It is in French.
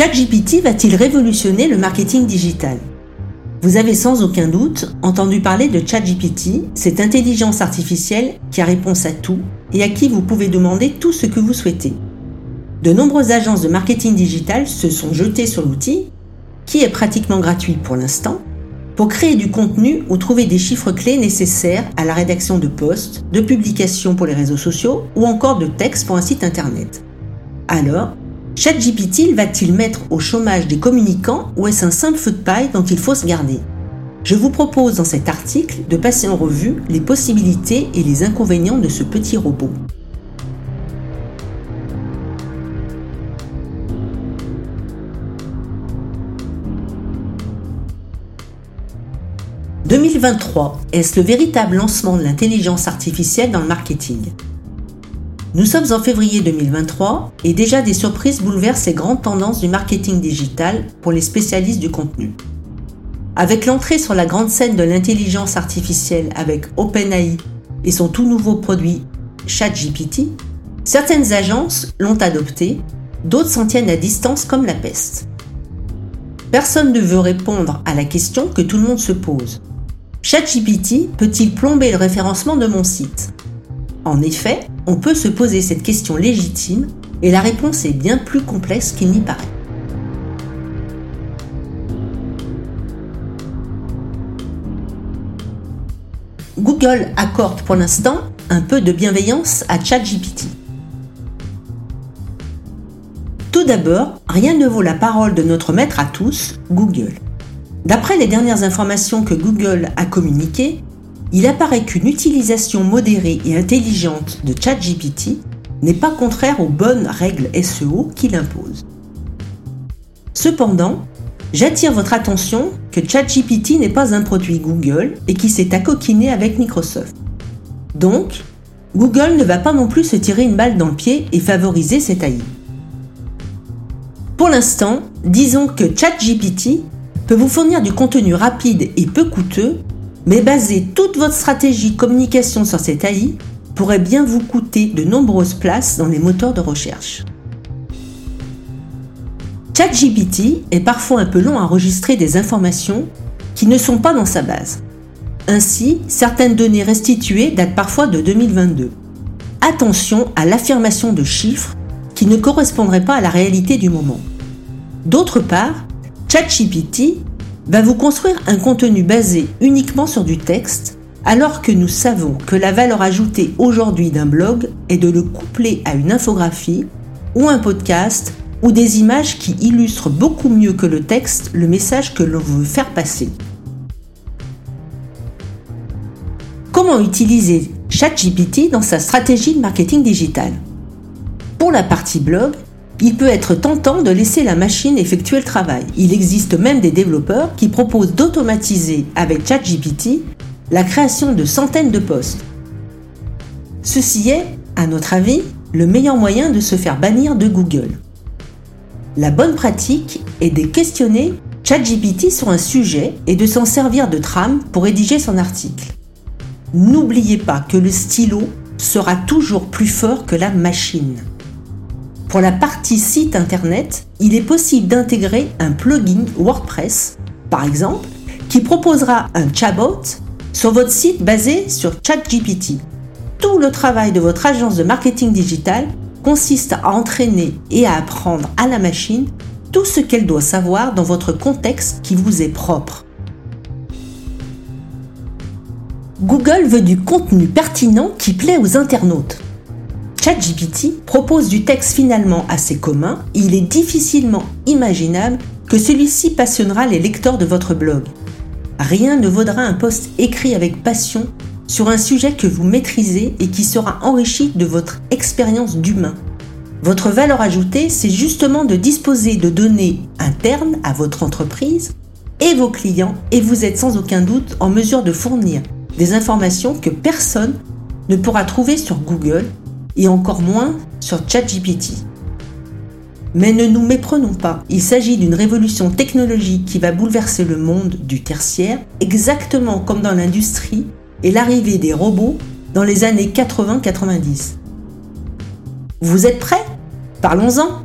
ChatGPT va-t-il révolutionner le marketing digital? Vous avez sans aucun doute entendu parler de ChatGPT, cette intelligence artificielle qui a réponse à tout et à qui vous pouvez demander tout ce que vous souhaitez. De nombreuses agences de marketing digital se sont jetées sur l'outil, qui est pratiquement gratuit pour l'instant, pour créer du contenu ou trouver des chiffres clés nécessaires à la rédaction de posts, de publications pour les réseaux sociaux ou encore de textes pour un site internet. Alors, ChatGPT va-t-il mettre au chômage des communicants ou est-ce un simple feu de paille dont il faut se garder? Je vous propose dans cet article de passer en revue les possibilités et les inconvénients de ce petit robot. « 2023, est-ce le véritable lancement de l'intelligence artificielle dans le marketing? Nous sommes en février 2023 et déjà des surprises bouleversent ces grandes tendances du marketing digital pour les spécialistes du contenu. Avec l'entrée sur la grande scène de l'intelligence artificielle avec OpenAI et son tout nouveau produit ChatGPT, certaines agences l'ont adopté, d'autres s'en tiennent à distance comme la peste. Personne ne veut répondre à la question que tout le monde se pose. ChatGPT peut-il plomber le référencement de mon site? En effet, on peut se poser cette question légitime et la réponse est bien plus complexe qu'il n'y paraît. Google accorde pour l'instant un peu de bienveillance à ChatGPT. Tout d'abord, rien ne vaut la parole de notre maître à tous, Google. D'après les dernières informations que Google a communiquées, il apparaît qu'une utilisation modérée et intelligente de ChatGPT n'est pas contraire aux bonnes règles SEO qu'il impose. Cependant, j'attire votre attention que ChatGPT n'est pas un produit Google et qui s'est accoquiné avec Microsoft. Donc, Google ne va pas non plus se tirer une balle dans le pied et favoriser cette AI. Pour l'instant, disons que ChatGPT peut vous fournir du contenu rapide et peu coûteux mais baser toute votre stratégie communication sur cette AI pourrait bien vous coûter de nombreuses places dans les moteurs de recherche. ChatGPT est parfois un peu long à enregistrer des informations qui ne sont pas dans sa base. Ainsi, certaines données restituées datent parfois de 2022. Attention à l'affirmation de chiffres qui ne correspondraient pas à la réalité du moment. D'autre part, ChatGPT va vous construire un contenu basé uniquement sur du texte, alors que nous savons que la valeur ajoutée aujourd'hui d'un blog est de le coupler à une infographie ou un podcast ou des images qui illustrent beaucoup mieux que le texte le message que l'on veut faire passer. Comment utiliser ChatGPT dans sa stratégie de marketing digital? Pour la partie blog, il peut être tentant de laisser la machine effectuer le travail. Il existe même des développeurs qui proposent d'automatiser avec ChatGPT la création de centaines de postes. Ceci est, à notre avis, le meilleur moyen de se faire bannir de Google. La bonne pratique est de questionner ChatGPT sur un sujet et de s'en servir de trame pour rédiger son article. N'oubliez pas que le stylo sera toujours plus fort que la machine. Pour la partie site internet, il est possible d'intégrer un plugin WordPress, par exemple, qui proposera un chatbot sur votre site basé sur ChatGPT. Tout le travail de votre agence de marketing digital consiste à entraîner et à apprendre à la machine tout ce qu'elle doit savoir dans votre contexte qui vous est propre. Google veut du contenu pertinent qui plaît aux internautes. ChatGPT propose du texte finalement assez commun et il est difficilement imaginable que celui-ci passionnera les lecteurs de votre blog. Rien ne vaudra un post écrit avec passion sur un sujet que vous maîtrisez et qui sera enrichi de votre expérience d'humain. Votre valeur ajoutée, c'est justement de disposer de données internes à votre entreprise et vos clients et vous êtes sans aucun doute en mesure de fournir des informations que personne ne pourra trouver sur Google et encore moins sur ChatGPT. Mais ne nous méprenons pas, il s'agit d'une révolution technologique qui va bouleverser le monde du tertiaire, exactement comme dans l'industrie et l'arrivée des robots dans les années 80-90. Vous êtes prêts? Parlons-en